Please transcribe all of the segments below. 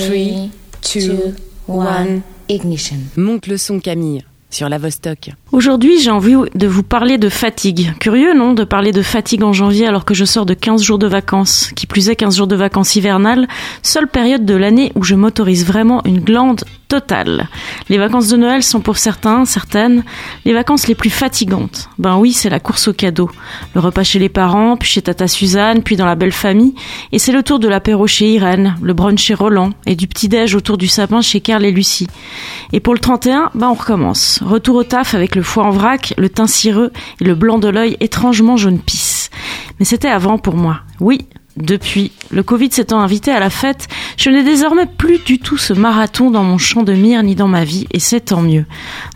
3, 2, 1, ignition. Monte le son Camille sur la Vostok. Aujourd'hui, j'ai envie de vous parler de fatigue. Curieux, non, de parler de fatigue en janvier alors que je sors de 15 jours de vacances. Qui plus est 15 jours de vacances hivernales, seule période de l'année où je m'autorise vraiment une glande totale. Les vacances de Noël sont pour certains, certaines, les vacances les plus fatigantes. Ben oui, c'est la course au cadeau. Le repas chez les parents, puis chez Tata Suzanne, puis dans la belle famille. Et c'est le tour de l'apéro chez Irène, le brunch chez Roland, et du petit-déj autour du sapin chez Carl et Lucie. Et pour le 31, ben on recommence. Retour au taf avec le foie en vrac, le teint cireux et le blanc de l'œil étrangement jaune pisse. Mais c'était avant pour moi. Oui, depuis, le Covid s'étant invité à la fête, je n'ai désormais plus du tout ce marathon dans mon champ de mire ni dans ma vie, et c'est tant mieux.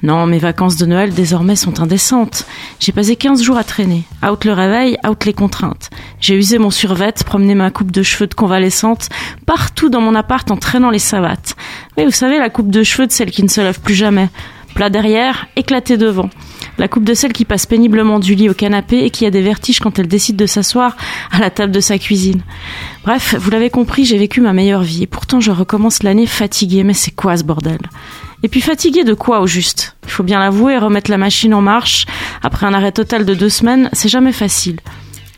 Non, mes vacances de Noël désormais sont indécentes. J'ai passé 15 jours à traîner. Out le réveil, out les contraintes. J'ai usé mon survêt, promené ma coupe de cheveux de convalescente partout dans mon appart en traînant les savates. Mais vous savez, la coupe de cheveux de celle qui ne se lève plus jamais. Plat derrière, éclaté devant. La coupe de celle qui passe péniblement du lit au canapé et qui a des vertiges quand elle décide de s'asseoir à la table de sa cuisine. Bref, vous l'avez compris, j'ai vécu ma meilleure vie et pourtant je recommence l'année fatiguée. Mais c'est quoi ce bordel? Et puis fatiguée de quoi au juste? Il faut bien l'avouer, remettre la machine en marche après un arrêt total de deux semaines, c'est jamais facile.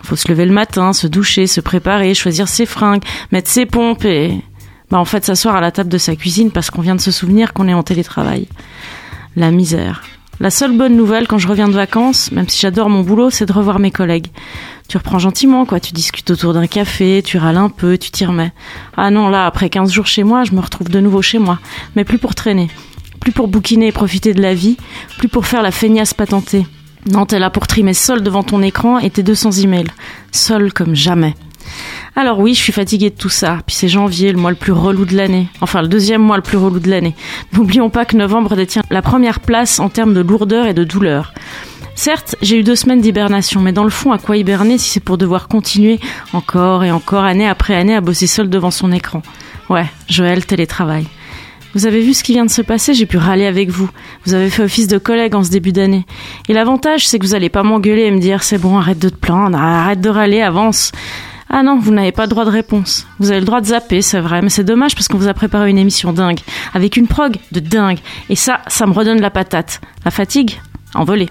Faut se lever le matin, se doucher, se préparer, choisir ses fringues, mettre ses pompes et... Bah en fait s'asseoir à la table de sa cuisine parce qu'on vient de se souvenir qu'on est en télétravail. La misère. La seule bonne nouvelle quand je reviens de vacances, même si j'adore mon boulot, c'est de revoir mes collègues. Tu reprends gentiment, quoi. Tu discutes autour d'un café, tu râles un peu, tu t'y remets. Ah non, là, après 15 jours chez moi, je me retrouve de nouveau chez moi. Mais plus pour traîner. Plus pour bouquiner et profiter de la vie. Plus pour faire la feignasse patentée. Non, t'es là pour trimer seul devant ton écran et tes 200 emails. Seul comme jamais. Alors oui, je suis fatiguée de tout ça. Puis c'est janvier, le mois le plus relou de l'année. Enfin, le deuxième mois le plus relou de l'année. N'oublions pas que novembre détient la première place en termes de lourdeur et de douleur. Certes, j'ai eu deux semaines d'hibernation, mais dans le fond, à quoi hiberner si c'est pour devoir continuer encore et encore, année après année, à bosser seul devant son écran? Ouais, Joël, télétravail. Vous avez vu ce qui vient de se passer, j'ai pu râler avec vous. Vous avez fait office de collègue en ce début d'année. Et l'avantage, c'est que vous allez pas m'engueuler et me dire c'est bon, arrête de te plaindre, arrête de râler, avance. Ah non, vous n'avez pas le droit de réponse. Vous avez le droit de zapper, c'est vrai, mais c'est dommage parce qu'on vous a préparé une émission dingue, avec une prog de dingue. Et ça, ça me redonne la patate. La fatigue Envolée.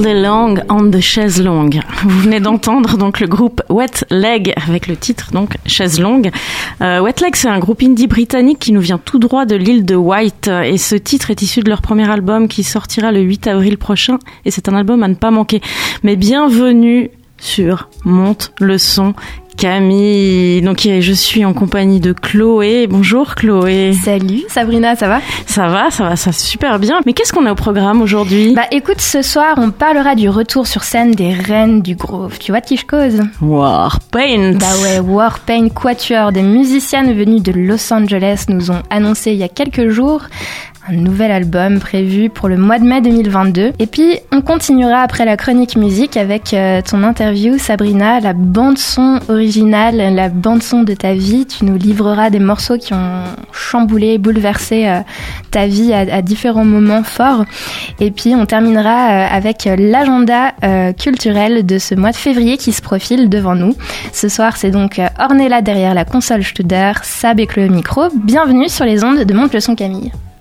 Day Long on the Chaise. Vous venez d'entendre donc le groupe Wet Leg avec le titre donc Chaise Longue. Euh, Wet Leg c'est un groupe indie britannique qui nous vient tout droit de l'île de White et ce titre est issu de leur premier album qui sortira le 8 avril prochain et c'est un album à ne pas manquer. Mais bienvenue sur Monte le son Camille. Donc je suis en compagnie de Chloé. Bonjour Chloé. Salut Sabrina, ça va? Ça va, ça va, ça super bien. Mais qu'est-ce qu'on a au programme aujourd'hui? Bah écoute, ce soir on parlera du retour sur scène des reines du groove. Tu vois de qui je cause? Warpaint. Bah ouais, Warpaint Quatuor, des musiciennes venues de Los Angeles nous ont annoncé il y a quelques jours un nouvel album prévu pour le mois de mai 2022. Et puis, on continuera après la chronique musique avec euh, ton interview, Sabrina, la bande-son originale, la bande-son de ta vie. Tu nous livreras des morceaux qui ont chamboulé, bouleversé euh, ta vie à, différents moments forts. Et puis, on terminera euh, avec l'agenda culturel de ce mois de février qui se profile devant nous. Ce soir, c'est donc Ornella derrière la console Studer, Sab et le micro. Bienvenue sur les ondes de Monte le son Camille.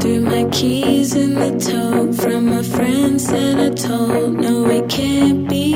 Threw my keys in the tote from my friends that I told. No, it can't be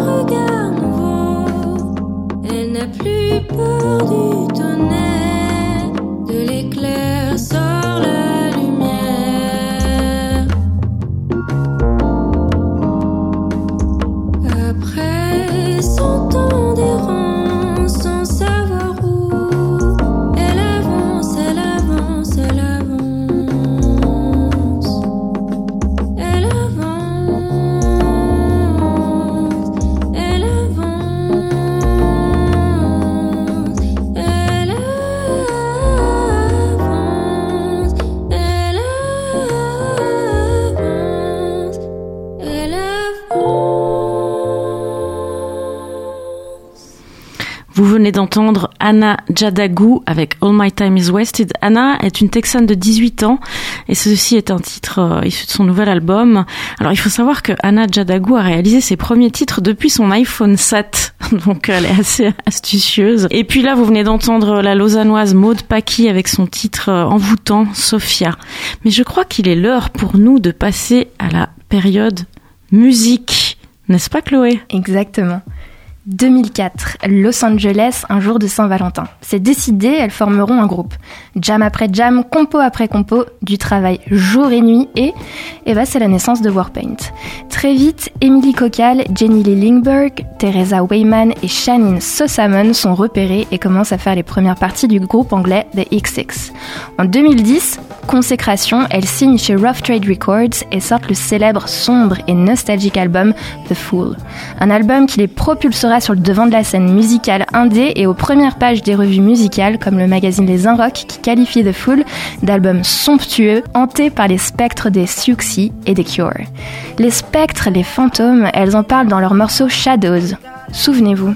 regard nouveau. Elle n'a plus peur du tonnerre, d'entendre Anna Jadagu avec All My Time Is Wasted. Anna est une Texane de 18 ans et ceci est un titre euh, issu de son nouvel album. Alors il faut savoir que Anna Jadagu a réalisé ses premiers titres depuis son iPhone 7, donc elle est assez astucieuse. Et puis là vous venez d'entendre la lausannoise Maud Paki avec son titre euh, envoûtant Sophia. Mais je crois qu'il est l'heure pour nous de passer à la période musique. N'est-ce pas Chloé? Exactement. 2004, Los Angeles, un jour de Saint-Valentin. C'est décidé, elles formeront un groupe. Jam après jam, compo après compo, du travail jour et nuit et, et bah, c'est la naissance de Warpaint. Très vite, Emily Cocal, Jenny Lee Teresa Wayman et Shannon Sossamon sont repérées et commencent à faire les premières parties du groupe anglais The XX. En 2010, consécration, elles signent chez Rough Trade Records et sortent le célèbre, sombre et nostalgique album The Fool. Un album qui les propulsera sur le devant de la scène musicale indé et aux premières pages des revues musicales comme le magazine Les Unrock qui qualifie The Fool d'album somptueux hanté par les spectres des Siouxsie et des Cure. Les spectres, les fantômes, elles en parlent dans leur morceau Shadows. Souvenez-vous.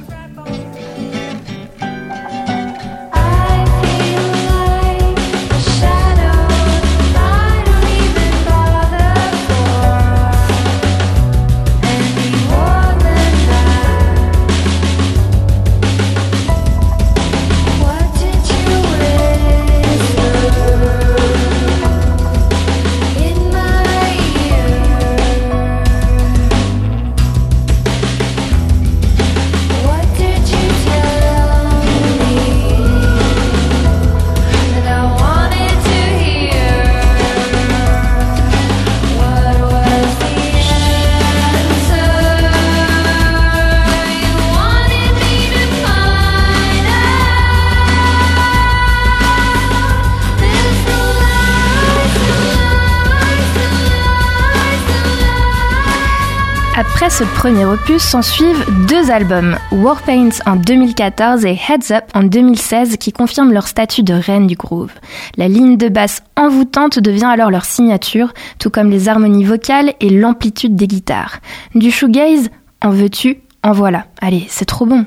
Ce premier opus, s'en suivent deux albums, Warpaint en 2014 et Heads Up en 2016 qui confirment leur statut de reine du groove. La ligne de basse envoûtante devient alors leur signature, tout comme les harmonies vocales et l'amplitude des guitares. Du shoegaze, en veux-tu, en voilà. Allez, c'est trop bon.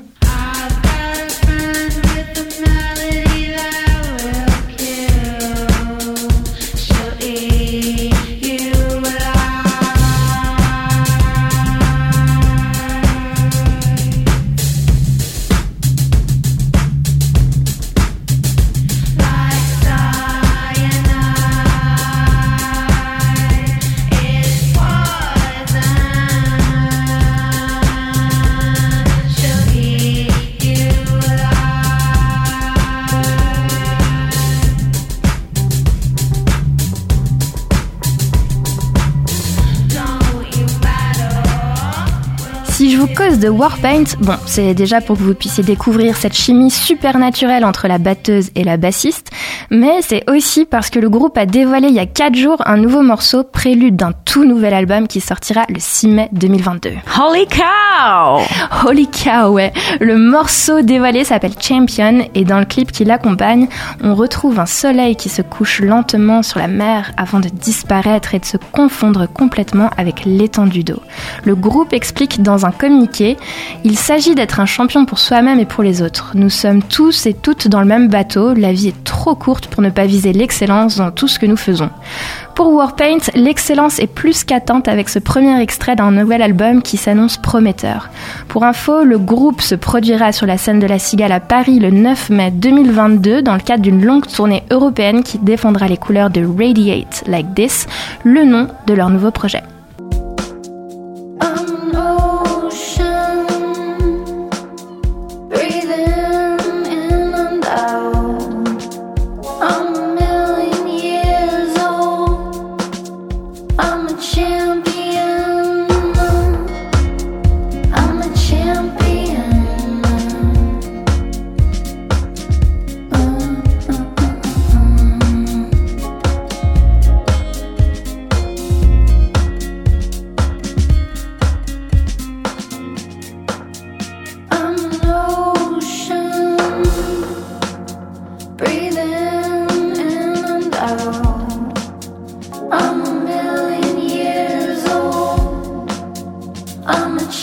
Cause de Warpaint, bon, c'est déjà pour que vous puissiez découvrir cette chimie super naturelle entre la batteuse et la bassiste, mais c'est aussi parce que le groupe a dévoilé il y a 4 jours un nouveau morceau prélude d'un tout nouvel album qui sortira le 6 mai 2022. Holy cow Holy cow, ouais. Le morceau dévoilé s'appelle Champion et dans le clip qui l'accompagne, on retrouve un soleil qui se couche lentement sur la mer avant de disparaître et de se confondre complètement avec l'étendue d'eau. Le groupe explique dans un communiqué Il s'agit d'être un champion pour soi-même et pour les autres. Nous sommes tous et toutes dans le même bateau. La vie est trop courte pour ne pas viser l'excellence dans tout ce que nous faisons. Pour Warpaint, l'excellence est plus qu'attente avec ce premier extrait d'un nouvel album qui s'annonce prometteur. Pour info, le groupe se produira sur la scène de la Cigale à Paris le 9 mai 2022 dans le cadre d'une longue tournée européenne qui défendra les couleurs de Radiate Like This, le nom de leur nouveau projet.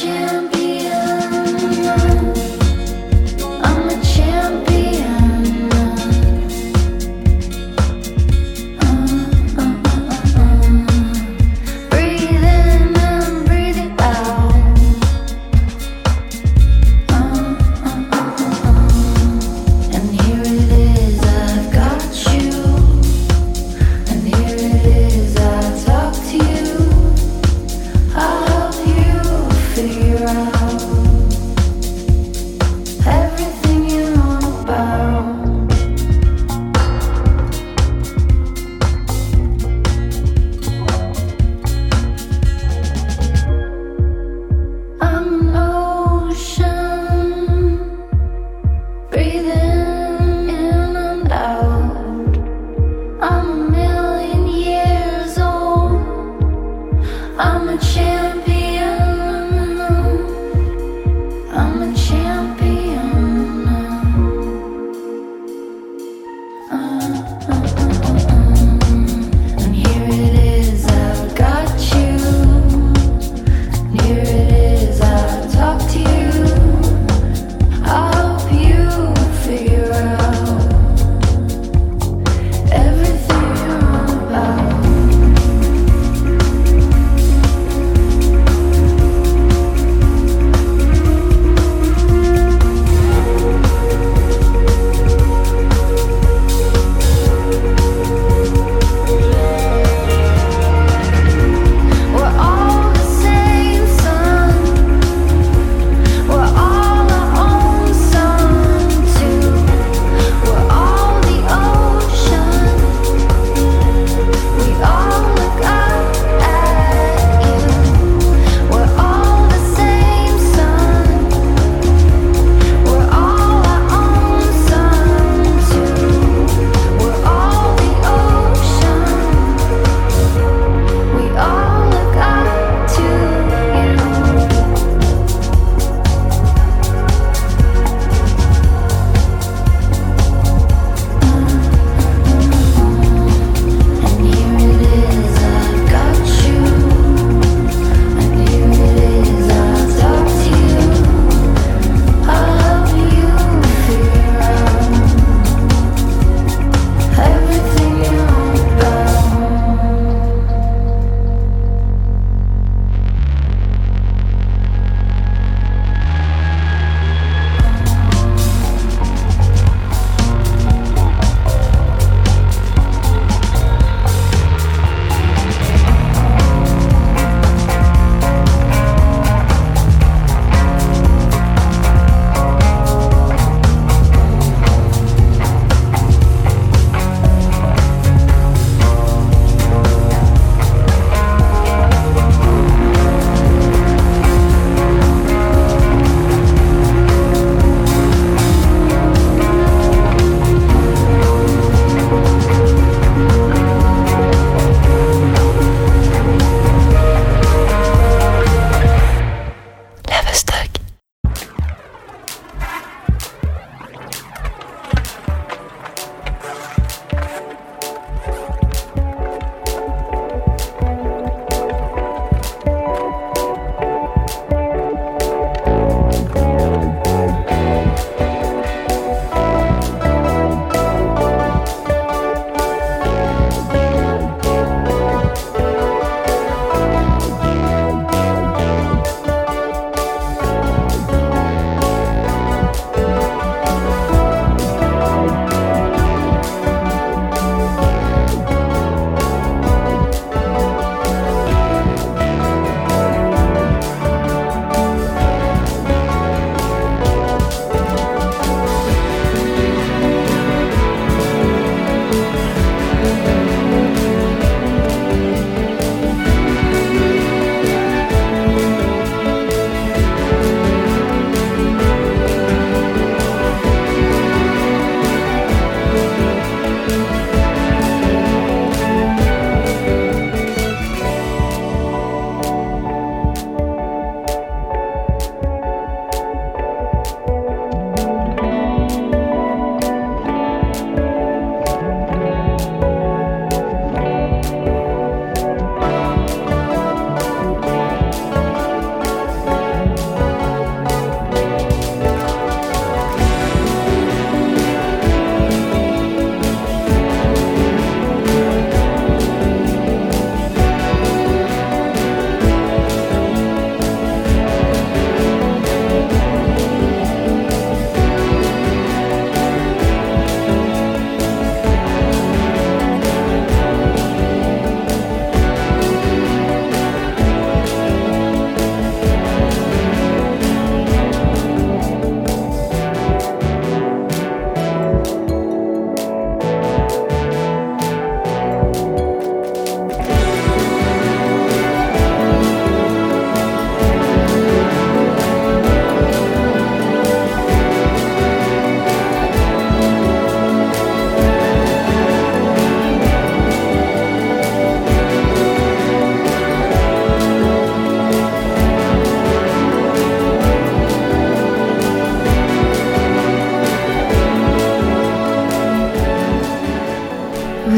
Champion.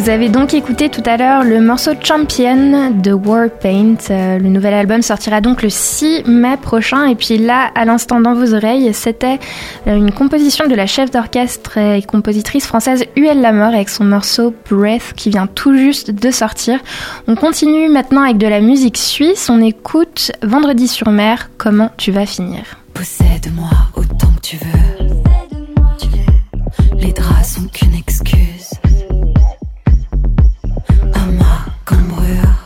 Vous avez donc écouté tout à l'heure le morceau Champion de Warpaint. Euh, le nouvel album sortira donc le 6 mai prochain. Et puis là, à l'instant dans vos oreilles, c'était euh, une composition de la chef d'orchestre et compositrice française Huel Lamor avec son morceau Breath qui vient tout juste de sortir. On continue maintenant avec de la musique suisse. On écoute Vendredi sur mer, Comment tu vas finir? Possède-moi autant que tu veux. Les draps sont qu'une excuse. Ma cambrure.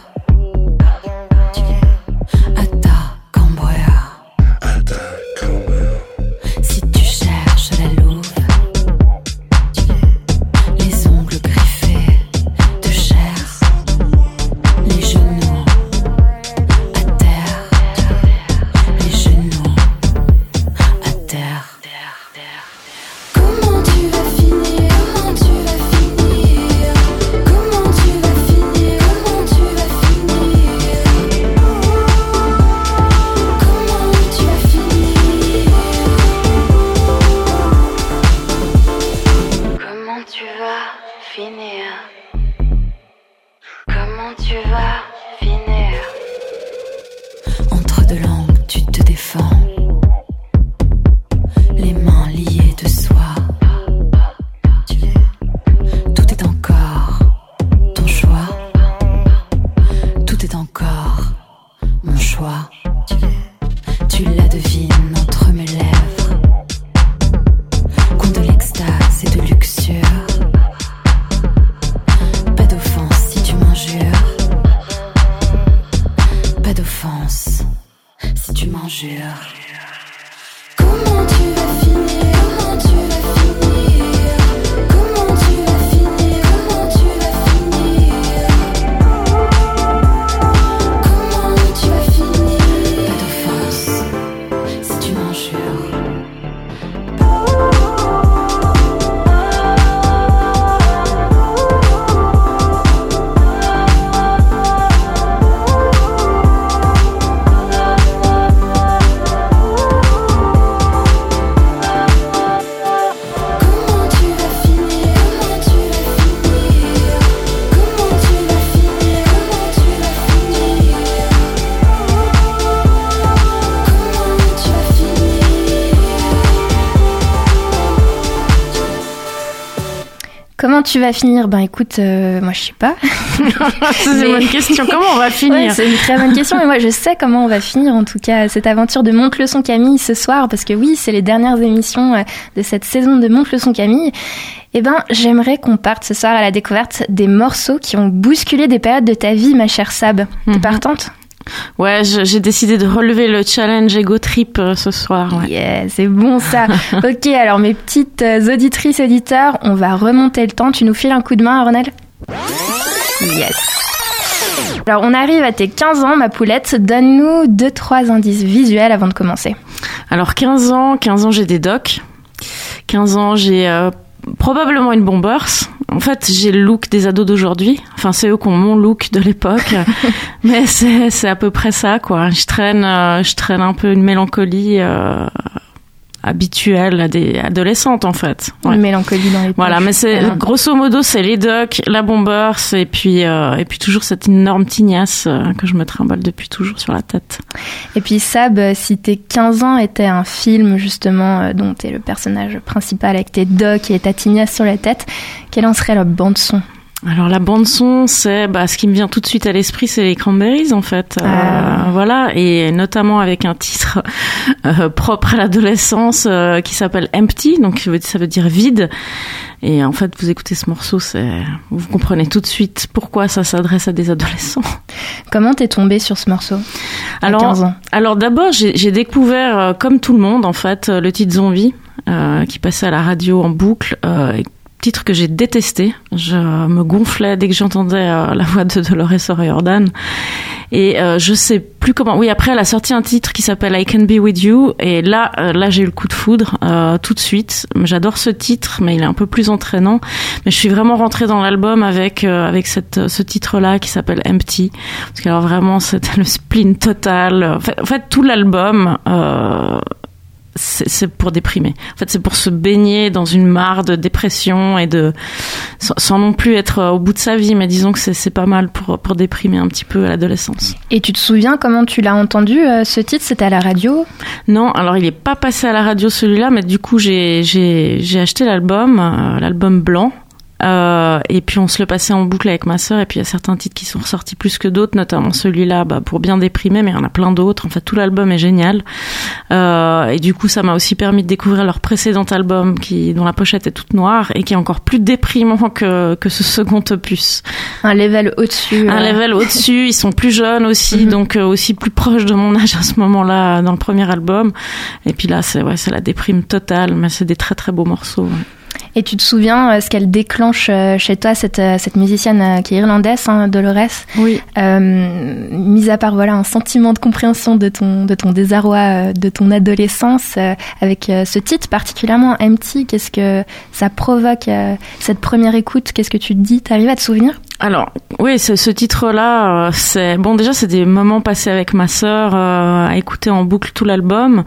Tu vas finir Ben écoute, euh, moi je sais pas. c'est une bonne question. Comment on va Ouais, finir c'est une très bonne question, mais moi je sais comment on va finir en tout cas cette aventure de Monte le son Camille ce soir, parce que oui, c'est les dernières émissions euh, de cette saison de Monte le son Camille. Eh ben, j'aimerais qu'on parte ce soir à la découverte des morceaux qui ont bousculé des périodes de ta vie, ma chère Sab. T'es Mhm. partante? Ouais, j'ai décidé de relever le challenge Ego Trip euh, ce soir. Ouais. Yeah, c'est bon ça. ok, alors mes petites euh, auditrices, auditeurs, on va remonter le temps. Tu nous files un coup de main, Ornel Yes. Alors, on arrive à tes 15 ans, ma poulette. Donne-nous deux, trois indices visuels avant de commencer. Alors 15 ans, 15 ans j'ai des docs. 15 ans j'ai euh, probablement une bombers. En fait, j'ai le look des ados d'aujourd'hui. Enfin, c'est eux qui ont mon look de l'époque. Mais c'est c'est à peu près ça quoi. Je traîne euh, je traîne un peu une mélancolie euh, habituelle à des adolescentes en fait. Ouais. Une mélancolie dans les Voilà, mais c'est grosso modo c'est les docs, la bombers et puis euh, et puis toujours cette énorme tignasse euh, que je me trimballe depuis toujours sur la tête. Et puis Sab, euh, si tes 15 ans était un film justement euh, dont t'es le personnage principal avec tes docks et ta tignasse sur la tête, quelle en serait la bande son Alors la bande son, c'est bah, ce qui me vient tout de suite à l'esprit, c'est les Cranberries en fait. Euh, Ah. voilà, et notamment avec un titre euh, propre à l'adolescence euh, qui s'appelle Empty, donc ça veut- dire vide. Et en fait, vous écoutez ce morceau, c'est vous comprenez tout de suite pourquoi ça s'adresse à des adolescents. Comment t'es tombée sur ce morceau à Alors, 15 ans Alors d'abord, j'ai découvert, comme tout le monde en fait, le titre Zombie euh, qui passait à la radio en boucle. Euh, titre que j'ai détesté. Je me gonflais dès que j'entendais euh, la voix de Dolores O'Riordan. Et euh, je sais plus comment. Oui, après elle a sorti un titre qui s'appelle I Can Be With You. Et là, euh, là j'ai eu le coup de foudre euh, tout de suite. J'adore ce titre, mais il est un peu plus entraînant. Mais je suis vraiment rentrée dans l'album avec avec cette ce titre-là qui s'appelle Empty. Parce que alors vraiment c'était le spleen total. En fait, en fait tout l'album. Euh, c'est pour déprimer. En fait, c'est pour se baigner dans une mare de dépression et de sans, sans non plus être au bout de sa vie, mais disons que c'est pas mal pour pour déprimer un petit peu à l'adolescence. Et tu te souviens comment tu l'as entendu euh, ce titre? C'était à la radio? Non, alors il est pas passé à la radio celui-là, mais du coup j'ai j'ai j'ai acheté l'album, euh, l'album blanc. Euh, et puis on se le passait en boucle avec ma sœur et puis il y a certains titres qui sont ressortis plus que d'autres notamment celui-là bah, pour bien déprimer mais il y en a plein d'autres en fait tout l'album est génial euh, et du coup ça m'a aussi permis de découvrir leur précédent album qui dont la pochette est toute noire et qui est encore plus déprimant que que ce second opus Un level au-dessus. un euh, level au-dessus. Ils sont plus jeunes aussi, Mhm. donc euh, aussi plus proches de mon âge à ce moment-là dans le premier album. Et puis là, c'est ouais, c'est la déprime totale, mais c'est des très très beaux morceaux. ouais. Et tu te souviens euh, ce qu'elle déclenche euh, chez toi, cette, euh, cette musicienne qui est irlandaise, hein, Dolores? Oui. euh, Mis à part voilà un sentiment de compréhension de ton, de ton désarroi, de ton adolescence, avec ce titre particulièrement Empty, qu'est-ce que ça provoque cette première écoute? Qu'est-ce que tu te dis? T'arrives à te souvenir? Alors, oui, ce, titre-là, euh, c'est bon. Déjà, c'est des moments passés avec ma sœur euh, à écouter en boucle tout l'album.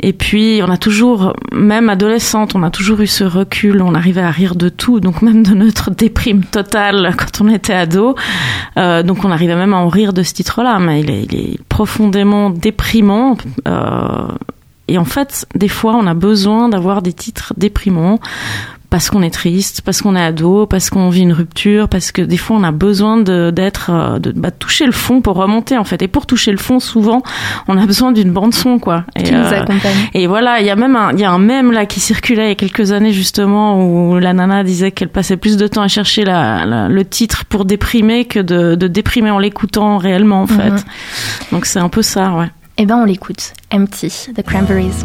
Et puis, on a toujours, même adolescente, on a toujours eu ce recul. On arrivait à rire de tout, donc même de notre déprime totale quand on était ado. Euh, donc, on arrivait même à en rire de ce titre-là, mais il est, il est profondément déprimant. Euh, et en fait, des fois, on a besoin d'avoir des titres déprimants parce qu'on est triste, parce qu'on est ado, parce qu'on vit une rupture, parce que des fois on a besoin de d'être euh, de, bah, de toucher le fond pour remonter en fait. Et pour toucher le fond, souvent on a besoin d'une bande son quoi. Et, qui nous euh, accompagne et voilà, il y a même un, il y a un mème là qui circulait il y a quelques années justement où la nana disait qu'elle passait plus de temps à chercher la, la- le titre pour déprimer que de, de déprimer en l'écoutant réellement en fait. Mhm. Donc c'est un peu ça, ouais. Eh ben on l'écoute. Empty, The Cranberries.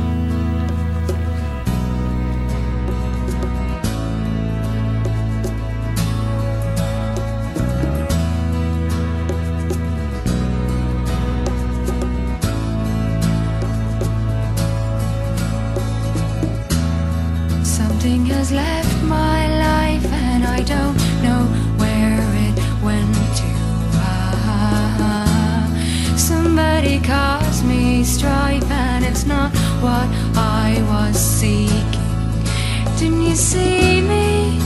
You see me?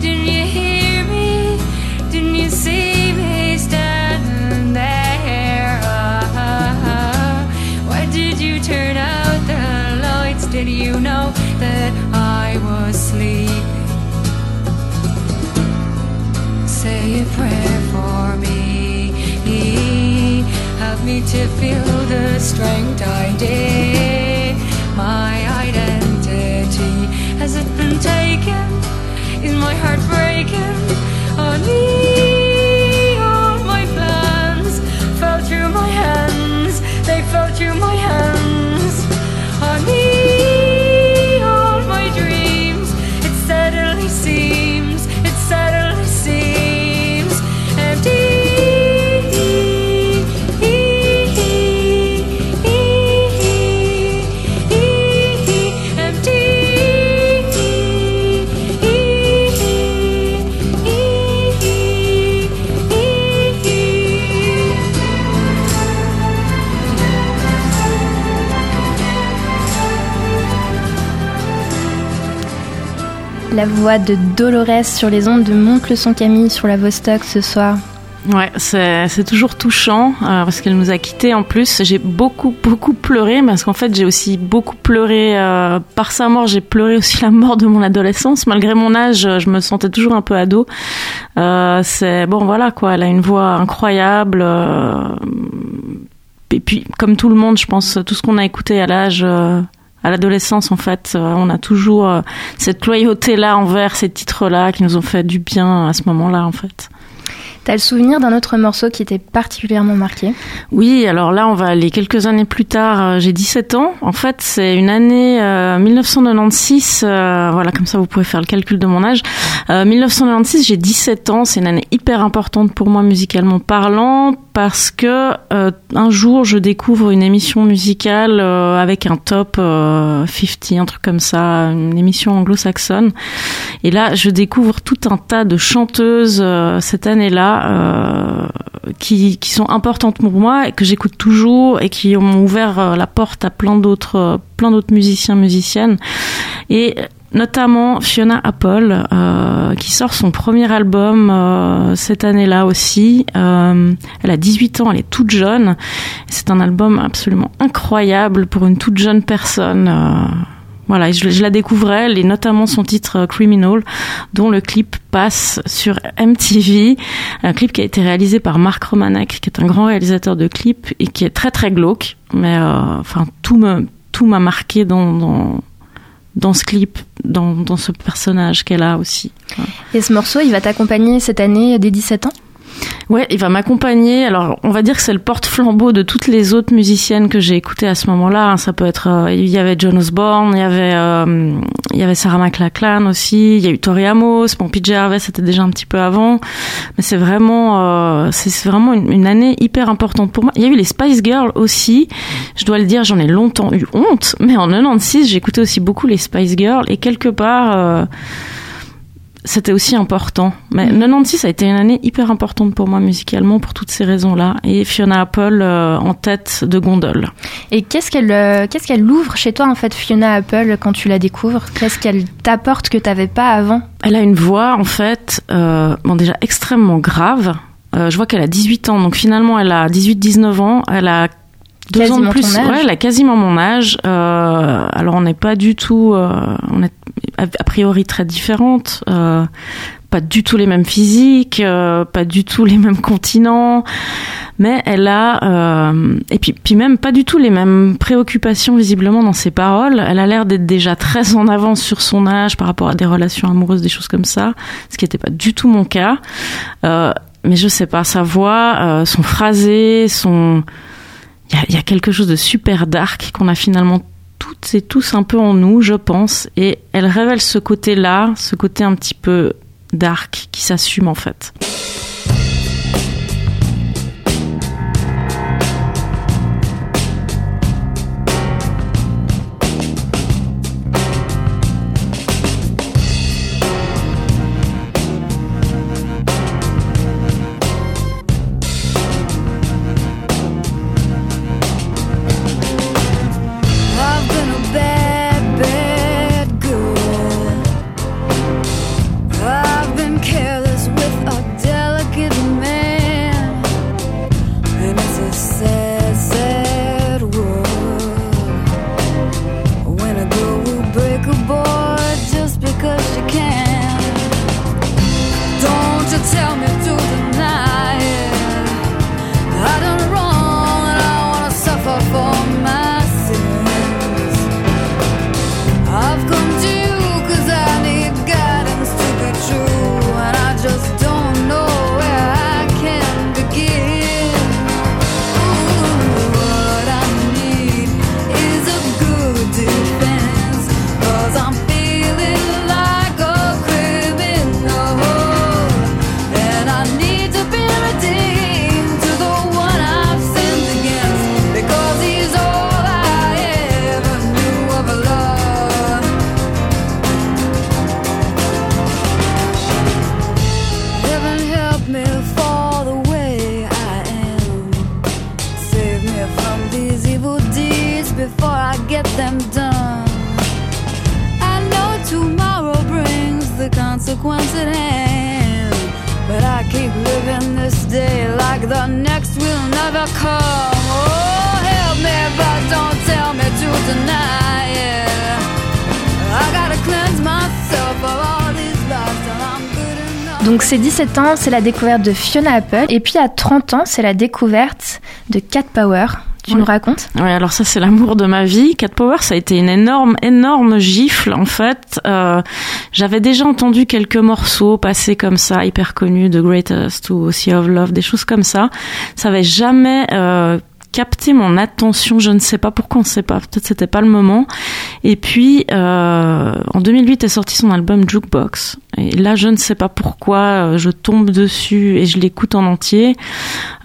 Didn't you hear me? Didn't you see me standing there? Ah, why did you turn out the lights? Did you know that I was sleeping? Say a prayer for me. Help me to feel the strength I did. Taken? Is my heart breaking? La voix de Dolores sur les ondes de Monte le son Camille sur la Vostok ce soir. Ouais, c'est c'est toujours touchant euh, parce qu'elle nous a quittés en plus. J'ai beaucoup beaucoup pleuré parce qu'en fait j'ai aussi beaucoup pleuré euh, par sa mort. J'ai pleuré aussi la mort de mon adolescence. Malgré mon âge, je me sentais toujours un peu ado. Euh, c'est bon voilà quoi. Elle a une voix incroyable. euh, et puis comme tout le monde, je pense tout ce qu'on a écouté à l'âge. À l'adolescence, en fait, euh, on a toujours euh, cette loyauté-là envers ces titres-là qui nous ont fait du bien à ce moment-là, en fait. T'as le souvenir d'un autre morceau qui était particulièrement marqué? Oui, alors là, on va aller quelques années plus tard. Euh, J'ai 17 ans. En fait, c'est une année euh, 1996. euh, voilà, comme ça, vous pouvez faire le calcul de mon âge. Euh, 1996, j'ai 17 ans. C'est une année hyper importante pour moi musicalement parlant parce que euh, un jour, je découvre une émission musicale euh, avec un top euh, 50, un truc comme ça, une émission anglo-saxonne. Et là, je découvre tout un tas de chanteuses euh, cette année-là. euh, qui, qui sont importantes pour moi et que j'écoute toujours et qui m'ont ouvert euh, la porte à plein d'autres plein d'autres musiciens musiciennes et notamment Fiona Apple euh, qui sort son premier album euh, cette année-là aussi. Euh, elle a 18 ans, elle est toute jeune. C'est un album absolument incroyable pour une toute jeune personne. Euh, voilà, je, la découvrais, elle, et notamment son titre euh, Criminal, dont le clip passe sur MTV, un clip qui a été réalisé par Mark Romanek, qui est un grand réalisateur de clips et qui est très très glauque, mais euh, enfin tout me tout m'a marqué dans, dans dans ce clip, dans, dans ce personnage qu'elle a aussi. Et ce morceau, il va t'accompagner cette année des 17 ans? Ouais, il va m'accompagner. Alors, on va dire que c'est le porte-flambeau de toutes les autres musiciennes que j'ai écoutées à ce moment-là. hein. Ça peut être, euh, il y avait John Osborne, il y avait, euh, il y avait Sarah McLachlan aussi, il y a eu Tori Amos, bon, PJ Harvey, c'était déjà un petit peu avant. Mais c'est vraiment, euh, c'est vraiment une, une année hyper importante pour moi. Il y a eu les Spice Girls aussi. Je dois le dire, j'en ai longtemps eu honte, mais en 96, j'écoutais aussi beaucoup les Spice Girls et quelque part. C'était aussi important. Mais 96 a été une année hyper importante pour moi musicalement pour toutes ces raisons-là. Et Fiona Apple euh, en tête de gondole. Et qu'est-ce qu'elle euh, qu'est-ce qu'elle ouvre chez toi en fait Fiona Apple quand tu la découvres? Qu'est-ce qu'elle t'apporte que t'avais pas avant? Elle a une voix en fait, euh, bon déjà extrêmement grave. Je vois qu'elle a 18 ans, donc finalement elle a 18-19 ans. Elle a deux ans de plus. ton âge. Ouais, elle a quasiment mon âge. Euh, alors on n'est pas du tout, euh, on est a priori très différentes. Euh, pas du tout les mêmes physiques, euh, pas du tout les mêmes continents, mais elle a euh, et puis puis même pas du tout les mêmes préoccupations visiblement dans ses paroles. Elle a l'air d'être déjà très en avance sur son âge par rapport à des relations amoureuses, des choses comme ça, ce qui n'était pas du tout mon cas. Euh, mais je sais pas, sa voix, euh, son phrasé, son il y a, quelque chose de super dark qu'on a finalement toutes et tous un peu en nous, je pense, et elle révèle ce côté-là, ce côté un petit peu dark qui s'assume en fait. 17 ans, c'est la découverte de Fiona Apple. Et puis à 30 ans, c'est la découverte de Cat Power. Tu Ouais. nous racontes? Ouais, alors ça c'est l'amour de ma vie. Cat Power, ça a été une énorme, énorme gifle en fait. Euh, J'avais déjà entendu quelques morceaux passer comme ça, hyper connus, The Greatest ou Sea of Love, des choses comme ça. Ça avait jamais euh, capté mon attention. Je ne sais pas pourquoi, on ne sait pas. Peut-être c'était pas le moment. Et puis euh, en 2008 est sorti son album Jukebox. Et là, je ne sais pas pourquoi, euh, je tombe dessus et je l'écoute en entier.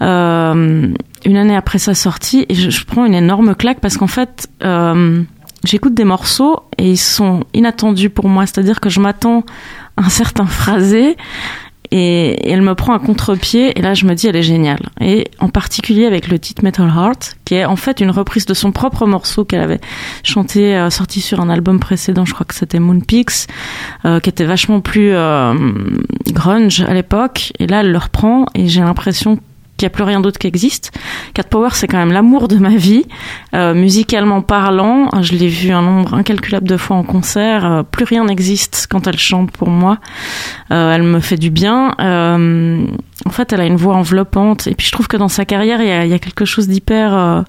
Euh, une année après sa sortie, et je, je prends une énorme claque parce qu'en fait, euh, j'écoute des morceaux et ils sont inattendus pour moi. C'est-à-dire que je m'attends à un certain phrasé Et, elle me prend à contre-pied et là je me dis elle est géniale. Et en particulier avec le titre Metal Heart, qui est en fait une reprise de son propre morceau qu'elle avait chanté, euh, sorti sur un album précédent, je crois que c'était Moon Peaks, euh, qui était vachement plus euh, grunge à l'époque. Et là elle le reprend et j'ai l'impression qu'il n'y a plus rien d'autre qui existe. Cat Power, c'est quand même l'amour de ma vie, euh, musicalement parlant. Je l'ai vu un nombre incalculable de fois en concert. Euh, plus rien n'existe quand elle chante pour moi. Euh, elle me fait du bien. En fait, elle a une voix enveloppante. Et puis, je trouve que dans sa carrière, il y a, quelque chose d'hyper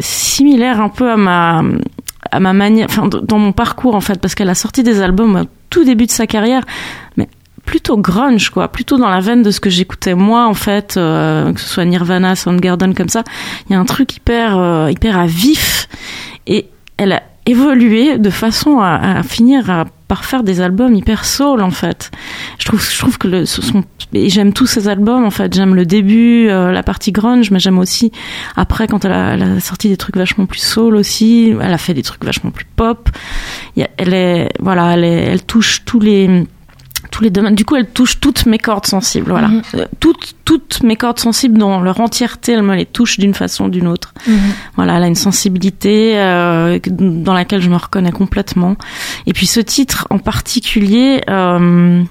similaire un peu à ma manière, enfin dans mon parcours en fait, parce qu'elle a sorti des albums au tout début de sa carrière, plutôt grunge quoi, plutôt dans la veine de ce que j'écoutais moi en fait, euh, que ce soit Nirvana, Soundgarden comme ça. Il y a un truc hyper euh, hyper à vif et elle a évolué de façon à, finir à, par faire des albums hyper soul en fait. Je trouve je trouve que ce sont j'aime tous ces albums en fait. J'aime le début, euh, la partie grunge, mais j'aime aussi après quand elle a, sorti des trucs vachement plus soul aussi. Elle a fait des trucs vachement plus pop. Elle est voilà, elle touche tous les tous les domaines. Du coup, elle touche toutes mes cordes sensibles. Voilà, Mhm. Euh, toutes toutes mes cordes sensibles dans leur entièreté, elle me les touche d'une façon ou d'une autre. Voilà, elle a une sensibilité euh, dans laquelle je me reconnais complètement. Et puis ce titre en particulier, euh,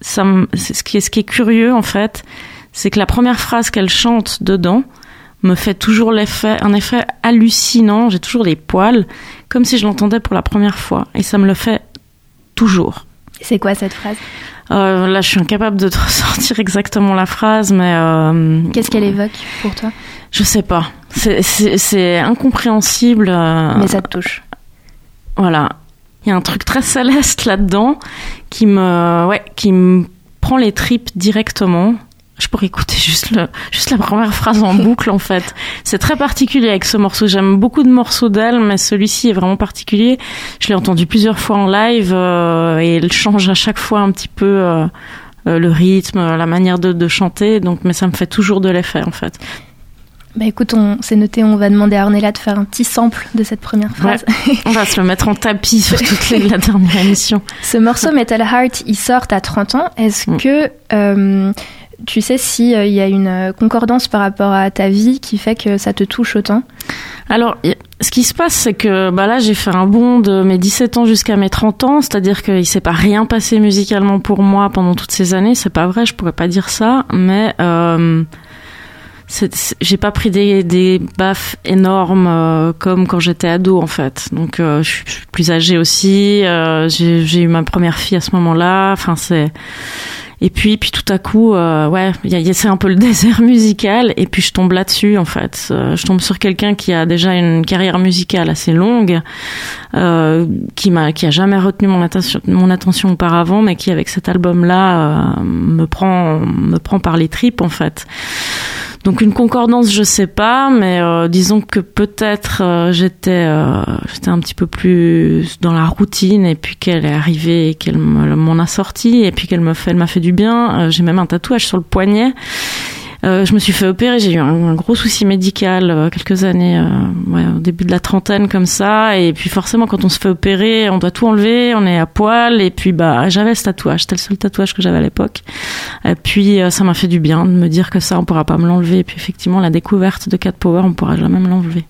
ça, ce qui est ce qui est curieux en fait, c'est que la première phrase qu'elle chante dedans me fait toujours l'effet, un effet hallucinant. J'ai toujours des poils, comme si je l'entendais pour la première fois, et ça me le fait toujours. C'est quoi cette phrase? Euh, là, je suis incapable de te ressortir exactement la phrase, mais euh, Qu'est-ce qu'elle évoque pour toi? je sais pas. C'est- incompréhensible. euh, Mais ça te touche. Voilà. Il y a un truc très céleste là-dedans qui me, ouais, qui me prend les tripes directement. Je pourrais écouter juste le, juste la première phrase en boucle, en fait. C'est très particulier avec ce morceau. J'aime beaucoup de morceaux d'elle, mais celui-ci est vraiment particulier. Je l'ai entendu plusieurs fois en live, euh, et elle change à chaque fois un petit peu, euh, euh, le rythme, la manière de, de chanter. Donc, mais ça me fait toujours de l'effet, en fait. Bah écoute, on c'est noté, on va demander à Ornella de faire un petit sample de cette première phrase. On va se le mettre en tapis sur toute les- la dernière émission. Ce morceau Metal Heart, il sort à 30 ans. Est-ce Mm. que euh, tu sais s'il y a une euh, concordance par rapport à ta vie qui fait que ça te touche autant? Alors, ce qui se passe, c'est que bah là, j'ai fait un bond de mes 17 ans jusqu'à mes 30 ans, c'est-à-dire qu'il s'est pas rien passé musicalement pour moi pendant toutes ces années. C'est pas vrai, je pourrais pas dire ça, mais euh, j'ai pas pris des, des baffes énormes euh, comme quand j'étais ado en fait. Donc, euh, je suis plus âgée aussi. euh, j'ai eu ma première fille à ce moment-là. Enfin, c'est et puis, puis tout à coup, euh, ouais, c'est un peu le désert musical. Et puis je tombe là-dessus, en fait. Euh, je tombe sur quelqu'un qui a déjà une carrière musicale assez longue, euh, qui m'a, qui a jamais retenu mon attention, mon attention auparavant, mais qui avec cet album-là me prend, me prend par les tripes, en fait. Donc une concordance, je sais pas, mais euh, disons que peut-être euh, j'étais euh, j'étais un petit peu plus dans la routine et puis qu'elle est arrivée et qu'elle me- m'en a sorti et puis qu'elle fait elle m'a fait du bien. J'ai même un tatouage sur le poignet. Euh, je me suis fait opérer, j'ai eu un, gros souci médical euh, quelques années, euh, au début de la trentaine comme ça, et puis forcément quand on se fait opérer, on doit tout enlever, on est à poil, et puis bah j'avais ce tatouage, c'était le seul tatouage que j'avais à l'époque. Et puis ça m'a fait du bien de me dire que ça on pourra pas me l'enlever, et puis effectivement la découverte de Cat Power on pourra jamais me l'enlever.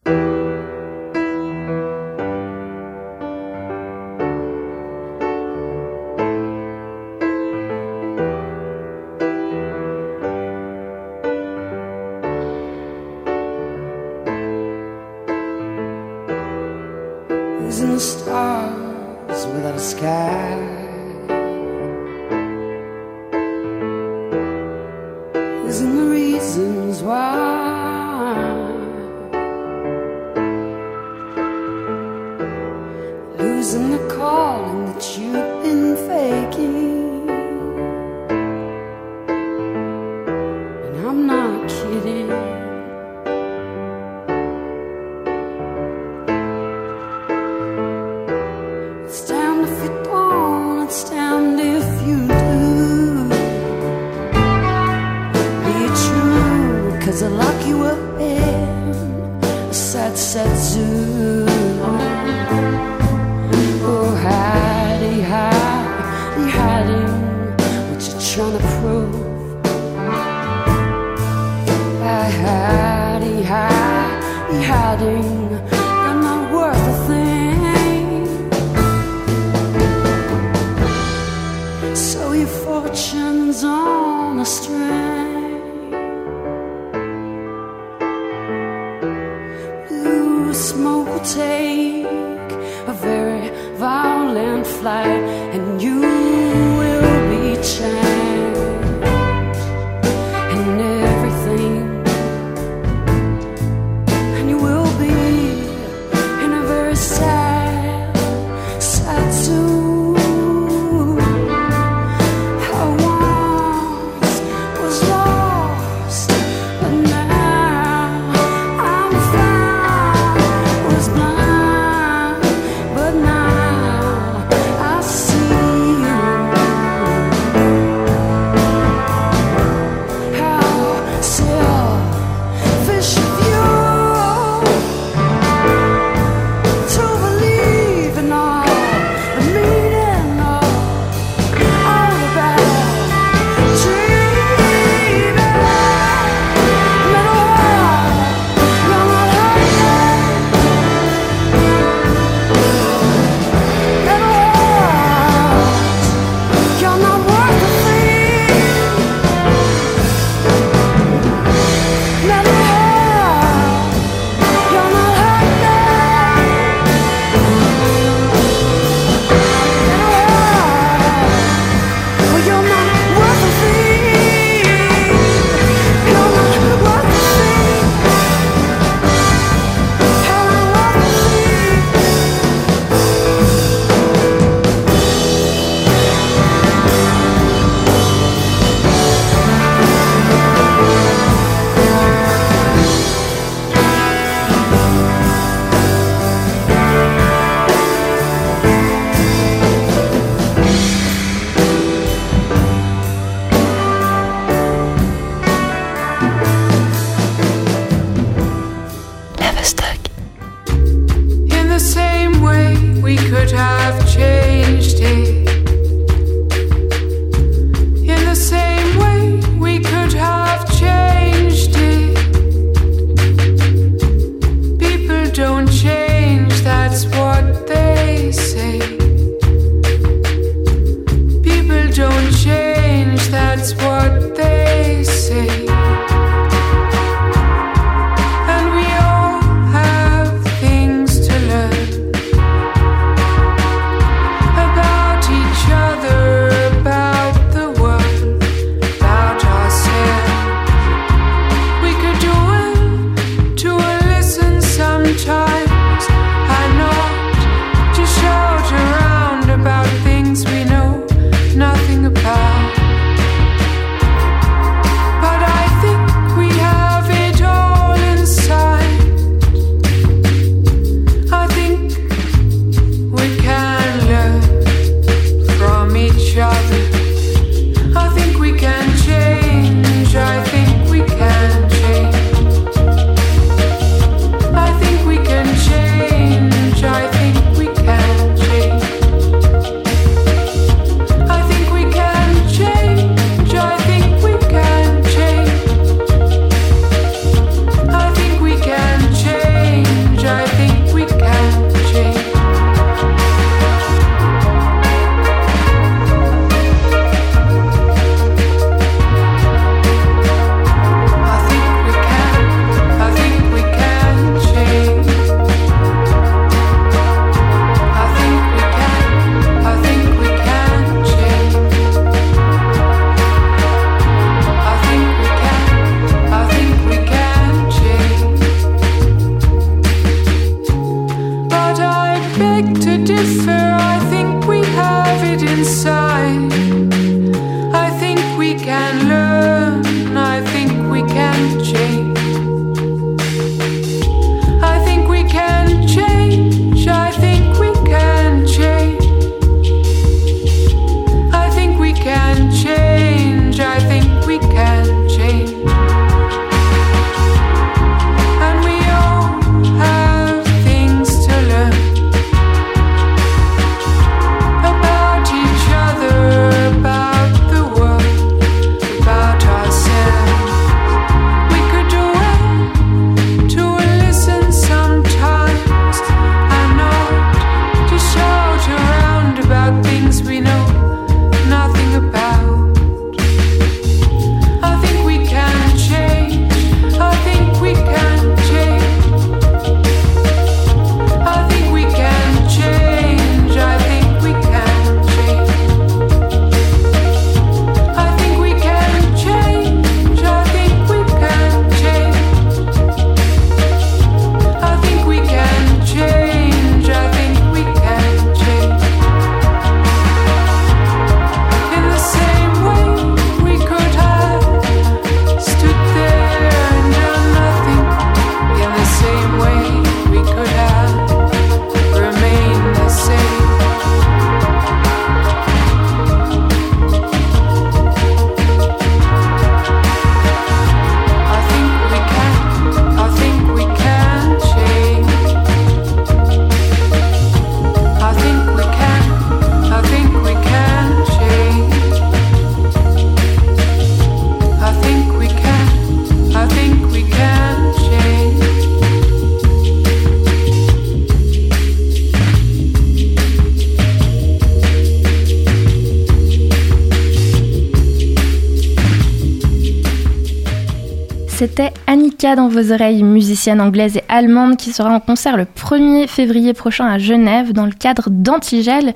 Anglaise et allemande qui sera en concert le 1er février prochain à Genève dans le cadre d'Antigel.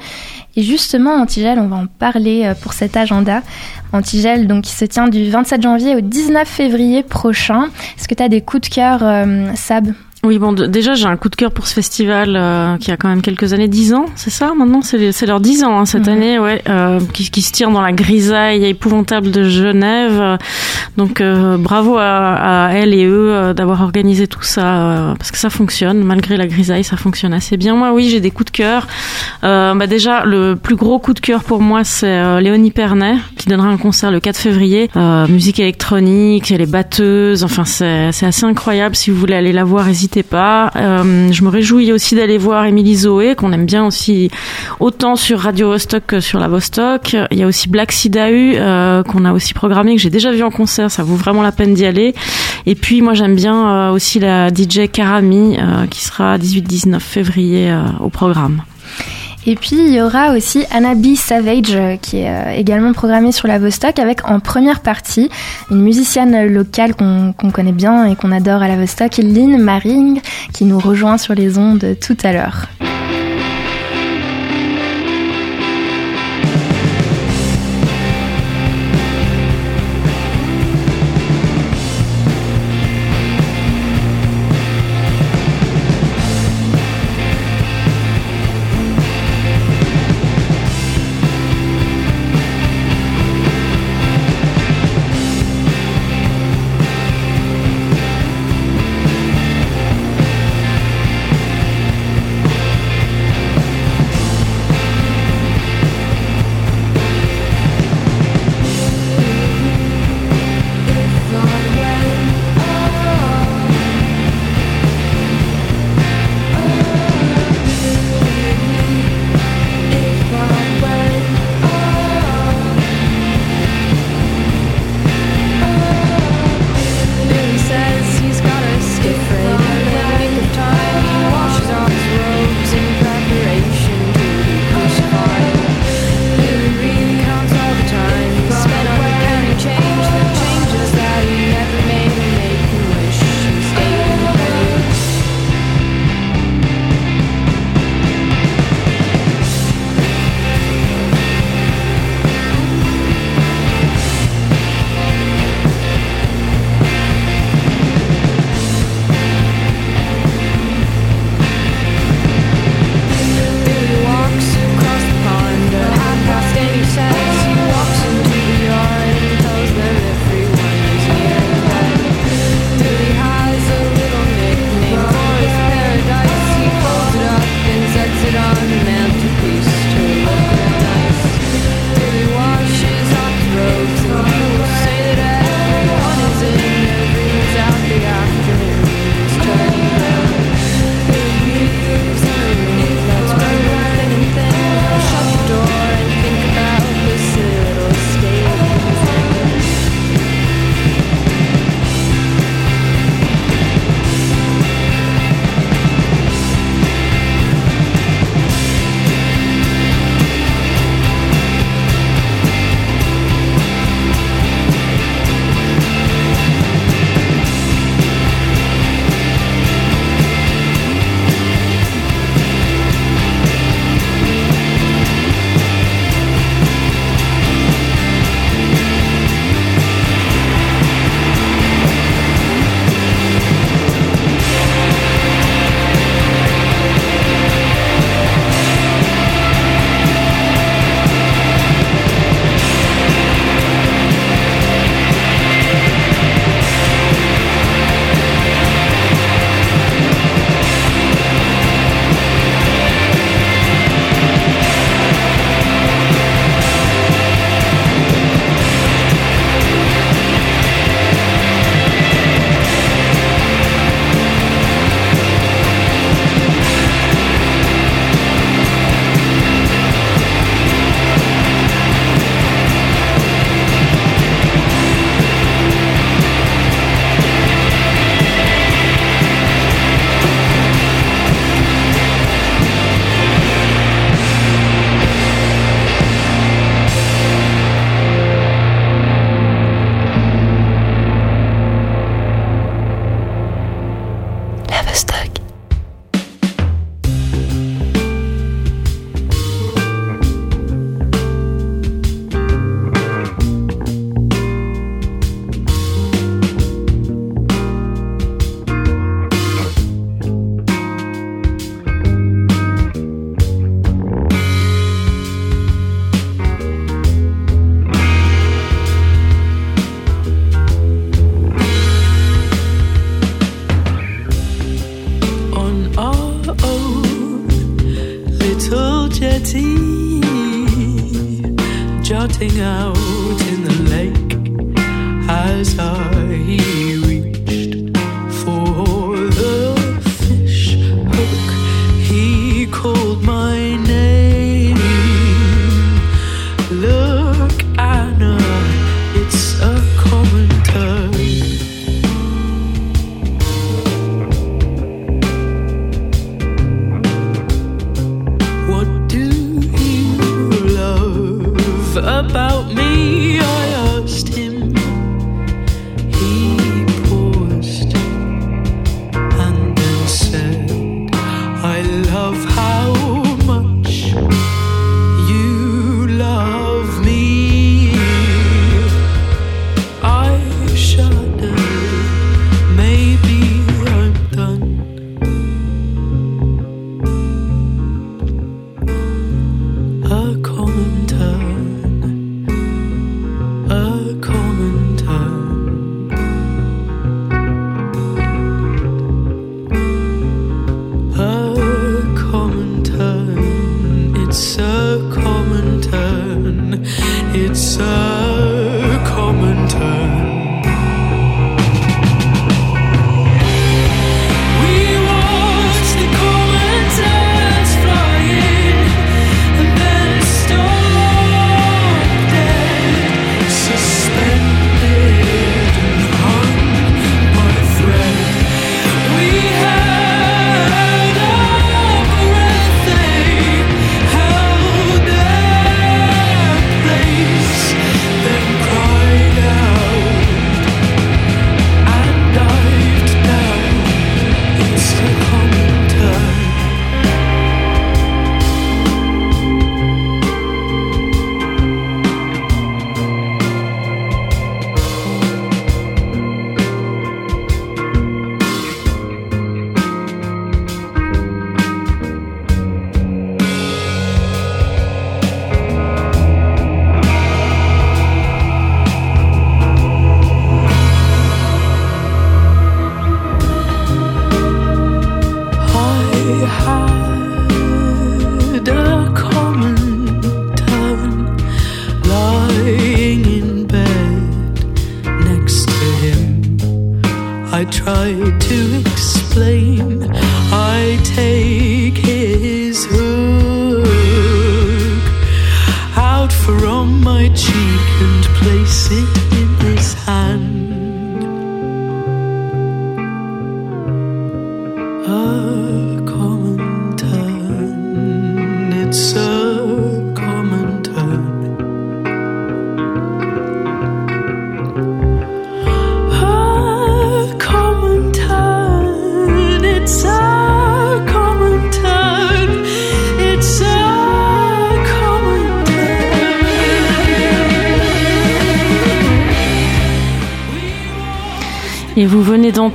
Et justement, Antigel, on va en parler euh, pour cet agenda. Antigel, donc, qui se tient du 27 janvier au 19 février prochain. Est-ce que tu as des coups de cœur, euh, Sab? Oui, bon, déjà j'ai un coup de cœur pour ce festival euh, qui a quand même quelques années, 10 ans, c'est ça Maintenant, c'est leurs 10 ans hein, cette Mhm. année, ouais, euh, qui, qui se tire dans la grisaille épouvantable de Genève. Donc euh, bravo à, à elle et eux euh, d'avoir organisé tout ça euh, parce que ça fonctionne malgré la grisaille, ça fonctionne assez bien. Moi, oui, j'ai des coups de cœur. Euh, bah déjà, le plus gros coup de cœur pour moi, c'est euh, Léonie Pernet qui donnera un concert le 4 février. Euh, musique électronique, elle est batteuse. Enfin, c'est c'est assez incroyable. Si vous voulez aller la voir, n'hésitez pas. Euh, je me réjouis aussi d'aller voir Émilie Zoé, qu'on aime bien aussi autant sur Radio Vostok que sur la Vostok. Il y a aussi Black Sidahu euh, qu'on a aussi programmé, que j'ai déjà vu en concert. Ça vaut vraiment la peine d'y aller. Et puis moi, j'aime bien euh, aussi la DJ Karami qui sera 18-19 février au programme. Et puis il y aura aussi Anabi Savage euh, qui est euh, également programmée sur la Vostok avec en première partie une musicienne locale qu'on qu'on connaît bien et qu'on adore à la Vostok, Lynn Maring, qui nous rejoint sur les ondes tout à l'heure.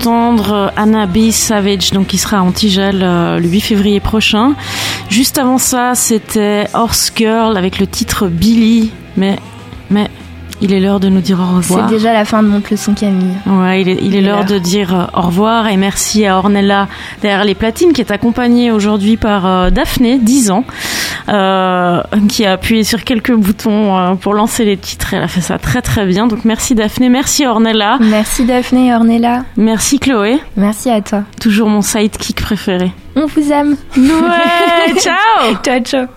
D'entendre Anna B. Savage, donc qui sera à Antigel euh, le 8 février prochain. Juste avant ça, c'était Horse Girl avec le titre Billy. Mais, mais, il est l'heure de nous dire au C'est revoir. déjà la fin de mon leçon Camille. Ouais, il est, il est l'heure de dire euh, au revoir et merci à Ornella derrière les platines qui est accompagnée aujourd'hui par euh, Daphné, 10 ans, euh, qui a appuyé sur quelques boutons euh, pour lancer les titres. Elle a fait ça très très bien. Donc merci Daphné, merci Ornella, Merci Daphné et Ornella. merci Chloé, Merci à toi. toujours mon sidekick préféré. On vous aime. Ouais, ciao Ciao, ciao.